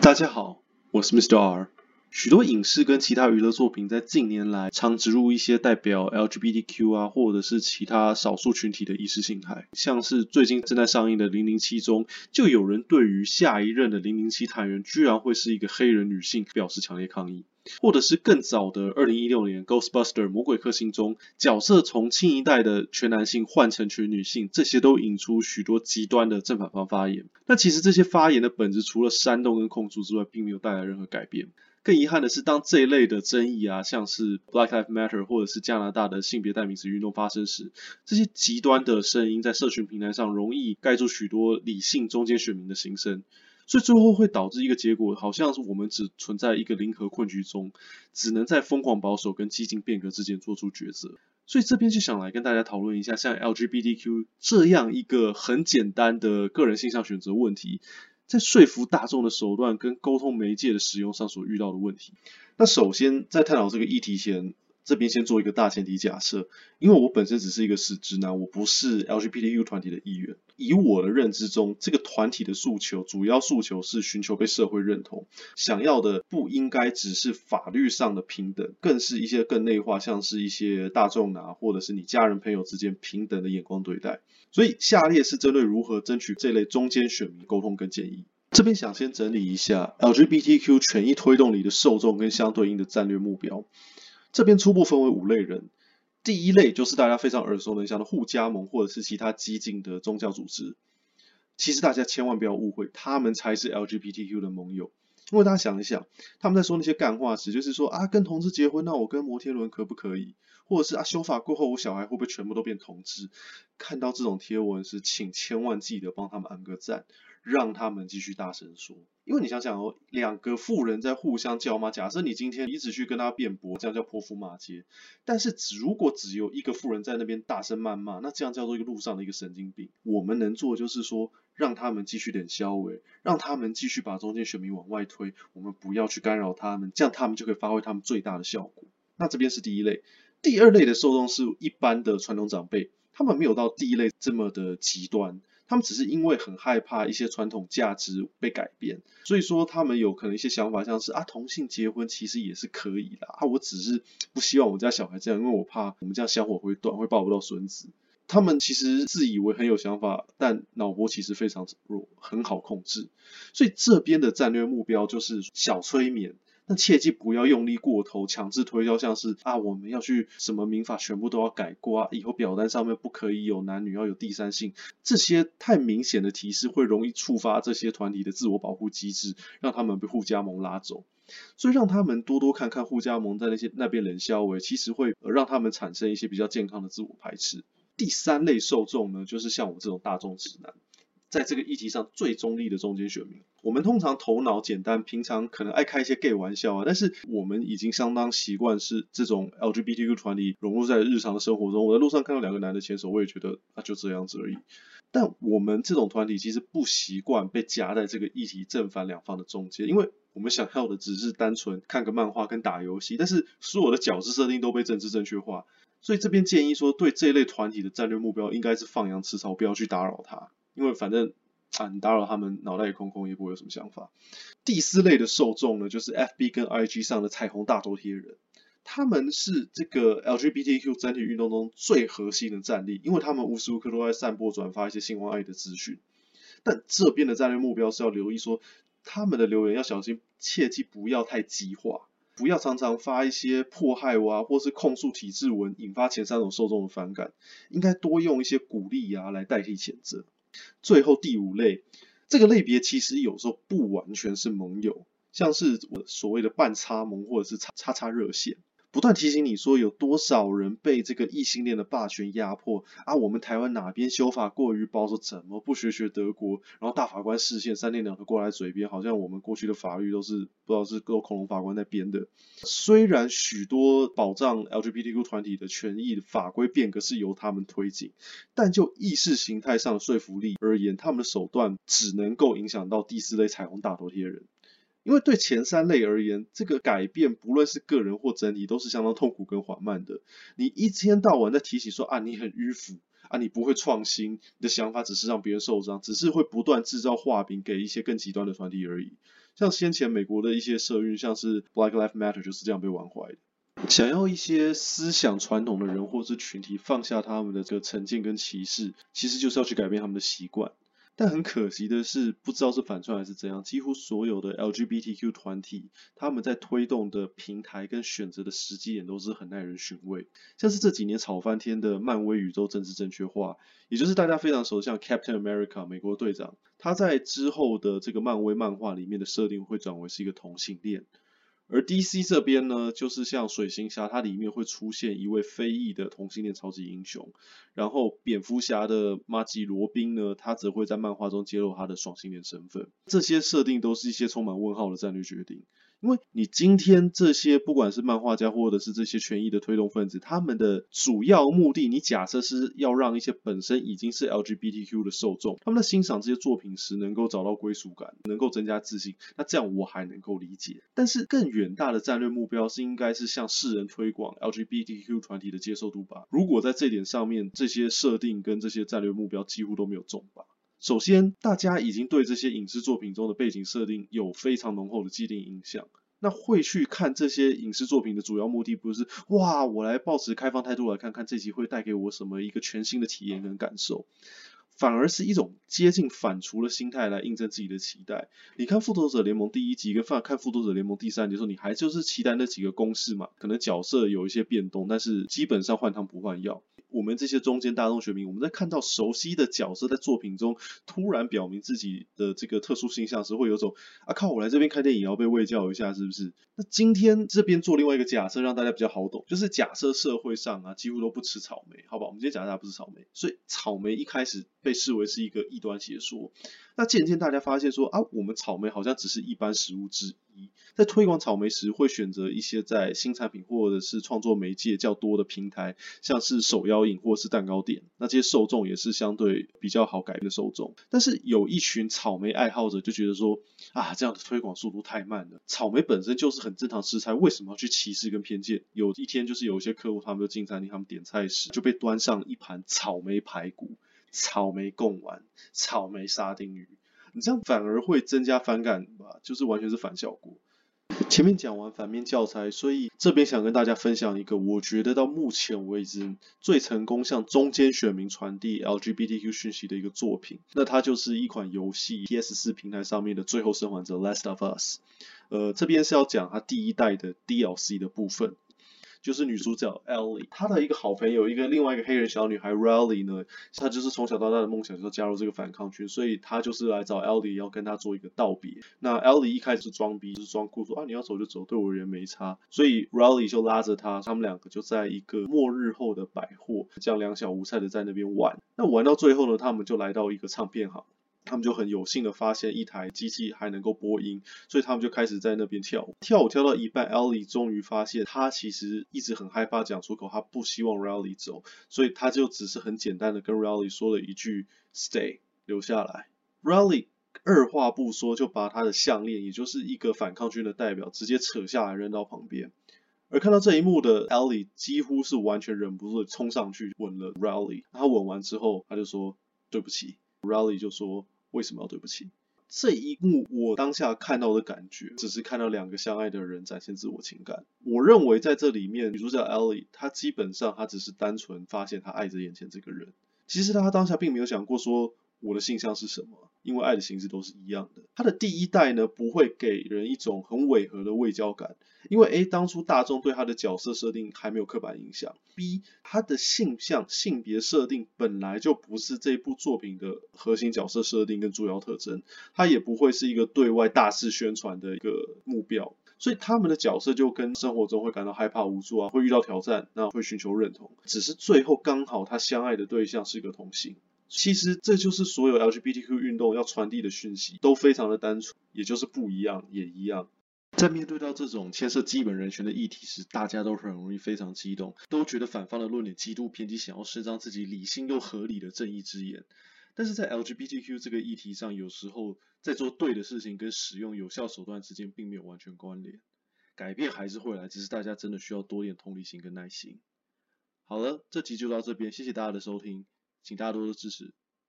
大家好，我是 Mr. R。许多影视跟其他娱乐作品在近年来常植入一些代表 LGBTQ 啊，或者是其他少数群体的意识形态，像是最近正在上映的《零零七》中，就有人对于下一任的零零七探员居然会是一个黑人女性表示强烈抗议。或者是更早的二零一六年《Ghostbuster 魔鬼克星》中，角色从新一代的全男性换成全女性，这些都引出许多极端的正反方发言。但其实这些发言的本质，除了煽动跟控诉之外，并没有带来任何改变。更遗憾的是，当这一类的争议啊，像是 Black Lives Matter 或者是加拿大的性别代名词运动发生时，这些极端的声音在社群平台上容易盖住许多理性中间选民的心声。所以最后会导致一个结果，好像是我们只存在一个零和困局中，只能在疯狂保守跟激进变革之间做出抉择。所以这边就想来跟大家讨论一下，像 LGBTQ 这样一个很简单的个人性向选择问题，在说服大众的手段跟沟通媒介的使用上所遇到的问题。那首先在探讨这个议题前，这边先做一个大前提假设，因为我本身只是一个死直男，我不是 LGBTQ 团体的一员。以我的认知中，这个团体的诉求，主要诉求是寻求被社会认同，想要的不应该只是法律上的平等，更是一些更内化，像是一些大众啊，或者是你家人朋友之间平等的眼光对待。所以下列是针对如何争取这类中间选民沟通跟建议。这边想先整理一下 LGBTQ 权益推动里的受众跟相对应的战略目标。这边初步分为五类人，第一类就是大家非常耳熟能详的互加盟或者是其他激进的宗教组织。其实大家千万不要误会，他们才是 LGBTQ 的盟友。因为大家想一想，他们在说那些干话时，就是说啊，跟同志结婚，那我跟摩天轮可不可以？或者是啊，修法过后，我小孩会不会全部都变同志？看到这种贴文时，请千万记得帮他们按个赞。让他们继续大声说，因为你想想哦，两个富人在互相叫骂。假设你今天一直去跟他辩驳，这样叫泼妇骂街。但是只如果只有一个富人在那边大声谩骂，那这样叫做一个路上的一个神经病。我们能做的就是说，让他们继续点消委，让他们继续把中间选民往外推。我们不要去干扰他们，这样他们就可以发挥他们最大的效果。那这边是第一类，第二类的受众是一般的传统长辈，他们没有到第一类这么的极端。他们只是因为很害怕一些传统价值被改变，所以说他们有可能一些想法，像是啊同性结婚其实也是可以的啊，我只是不希望我家小孩这样，因为我怕我们这样香火会断，会抱不到孙子。他们其实自以为很有想法，但脑波其实非常弱，很好控制。所以这边的战略目标就是小催眠。但切记不要用力过头，强制推销，像是啊，我们要去什么民法全部都要改过啊，以后表单上面不可以有男女，要有第三性，这些太明显的提示会容易触发这些团体的自我保护机制，让他们被互加盟拉走。所以让他们多多看看互加盟在那些那边冷笑话，其实会让他们产生一些比较健康的自我排斥。第三类受众呢，就是像我这种大众直男。在这个议题上最中立的中间选民，我们通常头脑简单，平常可能爱开一些 gay 玩笑啊，但是我们已经相当习惯是这种 LGBTQ 团体融入在日常的生活中。我在路上看到两个男的牵手，我也觉得啊就这样子而已。但我们这种团体其实不习惯被夹在这个议题正反两方的中间，因为我们想要的只是单纯看个漫画跟打游戏，但是所有的角色设定都被政治正确化，所以这边建议说，对这一类团体的战略目标应该是放羊吃草，不要去打扰他。因为反正啊，你打扰他们脑袋也空空，也不会有什么想法。第四类的受众呢，就是 FB 跟 IG 上的彩虹大头贴人，他们是这个 LGBTQ 整体运动中最核心的战力，因为他们无时无刻都在散播转发一些性或爱的资讯。但这边的战略目标是要留意说，他们的留言要小心，切记不要太激化，不要常常发一些迫害哇啊，或是控诉体制文，引发前三种受众的反感。应该多用一些鼓励啊来代替谴责。最后第五类，这个类别其实有时候不完全是盟友，像是所谓的半插盟或者是叉叉叉热线。不断提醒你说有多少人被这个异性恋的霸权压迫啊？我们台湾哪边修法过于保守，怎么不学学德国？然后大法官视线三天两头过来嘴边，好像我们过去的法律都是不知道是各恐龙法官在编的。虽然许多保障 LGBTQ 团体的权益法规变革是由他们推进，但就意识形态上的说服力而言，他们的手段只能够影响到第四类彩虹大头贴人。因为对前三类而言，这个改变不论是个人或整体，都是相当痛苦跟缓慢的。你一天到晚在提醒说啊，你很迂腐啊，你不会创新，你的想法只是让别人受伤，只是会不断制造话柄给一些更极端的团体而已。像先前美国的一些社运，像是 Black Lives Matter 就是这样被玩坏的。想要一些思想传统的人或是群体放下他们的这个成见跟歧视，其实就是要去改变他们的习惯。但很可惜的是，不知道是反串还是怎样，几乎所有的 LGBTQ 团体，他们在推动的平台跟选择的时机点都是很耐人寻味。像是这几年炒翻天的漫威宇宙政治正确化，也就是大家非常熟悉像 Captain America 美国队长，他在之后的这个漫威漫画里面的设定会转为是一个同性恋。而 DC 这边呢，就是像水行侠，它里面会出现一位非裔的同性恋超级英雄，然后蝙蝠侠的玛吉罗宾呢，他则会在漫画中揭露他的双性恋身份。这些设定都是一些充满问号的战略决定。因为你今天这些不管是漫画家或者是这些权益的推动分子，他们的主要目的，你假设是要让一些本身已经是 LGBTQ 的受众，他们在欣赏这些作品时能够找到归属感，能够增加自信，那这样我还能够理解。但是更远大的战略目标是应该是向世人推广 LGBTQ 团体的接受度吧？如果在这点上面，这些设定跟这些战略目标几乎都没有中吧？首先，大家已经对这些影视作品中的背景设定有非常浓厚的既定印象。那会去看这些影视作品的主要目的，不是哇，我来抱持开放态度来看看这集会带给我什么一个全新的体验跟感受。反而是一种接近反刍的心态来印证自己的期待。你看《复仇者联盟》第一集跟看《复仇者联盟》第三集的时候，你还就是期待那几个公式嘛？可能角色有一些变动，但是基本上换汤不换药。我们这些中间大众选民，我们在看到熟悉的角色在作品中突然表明自己的这个特殊形象时，会有种啊靠，我来这边看电影也要被喂教一下，是不是？那今天这边做另外一个假设，让大家比较好懂，就是假设社会上啊几乎都不吃草莓，好吧？我们今天假设它不吃草莓，所以草莓一开始被视为是一个异端邪说。那渐渐大家发现说啊，我们草莓好像只是一般食物之一。在推广草莓时，会选择一些在新产品或者是创作媒介较多的平台，像是手摇饮或是蛋糕店。那这些受众也是相对比较好改变的受众。但是有一群草莓爱好者就觉得说啊，这样的推广速度太慢了。草莓本身就是很正常食材，为什么要去歧视跟偏见？有一天就是有一些客户他们就进餐厅，他们点菜时就被端上一盘草莓排骨、草莓贡丸、草莓沙丁鱼。你这样反而会增加反感吧？就是完全是反效果。前面讲完反面教材，所以这边想跟大家分享一个我觉得到目前为止最成功向中间选民传递 LGBTQ 讯息的一个作品。那它就是一款游戏 PS4 平台上面的《最后生还者》Last of Us。呃，这边是要讲它第一代的 DLC 的部分。就是女主角 Ellie，她的一个好朋友，一个另外一个黑人小女孩 Riley 呢，她就是从小到大的梦想就是加入这个反抗军，所以她就是来找 Ellie 要跟她做一个道别。那 Ellie 一开始装逼，就是装酷说啊，你要走就走，对我而言没差。所以 Riley 就拉着她，他们两个就在一个末日后的百货，这样两小无猜的在那边玩。那玩到最后呢，他们就来到一个唱片行。他们就很有幸的发现一台机器还能够播音，所以他们就开始在那边跳舞。跳舞跳到一半，Ellie 终于发现他其实一直很害怕讲出口，他不希望 Riley 走，所以他就只是很简单的跟 Riley 说了一句 “Stay”，留下来。Riley 二话不说就把他的项链，也就是一个反抗军的代表，直接扯下来扔到旁边。而看到这一幕的 Ellie 几乎是完全忍不住冲上去吻了 Riley。他吻完之后，他就说对不起。Riley 就说。为什么要对不起？这一幕我当下看到的感觉，只是看到两个相爱的人展现自我情感。我认为在这里面，女主角 Ellie，她基本上她只是单纯发现她爱着眼前这个人。其实她当下并没有想过说我的性向是什么。因为爱的形式都是一样的，她的第一代呢，不会给人一种很违和的卫教感，因为 A 当初大众对他的角色设定还没有刻板印象，B 他的性向性别设定本来就不是这部作品的核心角色设定跟主要特征，它也不会是一个对外大肆宣传的一个目标，所以他们的角色就跟生活中会感到害怕无助啊，会遇到挑战，那会寻求认同，只是最后刚好他相爱的对象是一个同性。其实这就是所有 LGBTQ 运动要传递的讯息，都非常的单纯，也就是不一样也一样。在面对到这种牵涉基本人权的议题时，大家都很容易非常激动，都觉得反方的论点极度偏激，想要伸张自己理性又合理的正义之言。但是在 LGBTQ 这个议题上，有时候在做对的事情跟使用有效手段之间并没有完全关联。改变还是会来，只是大家真的需要多点同理心跟耐心。好了，这集就到这边，谢谢大家的收听。请大家多多支持。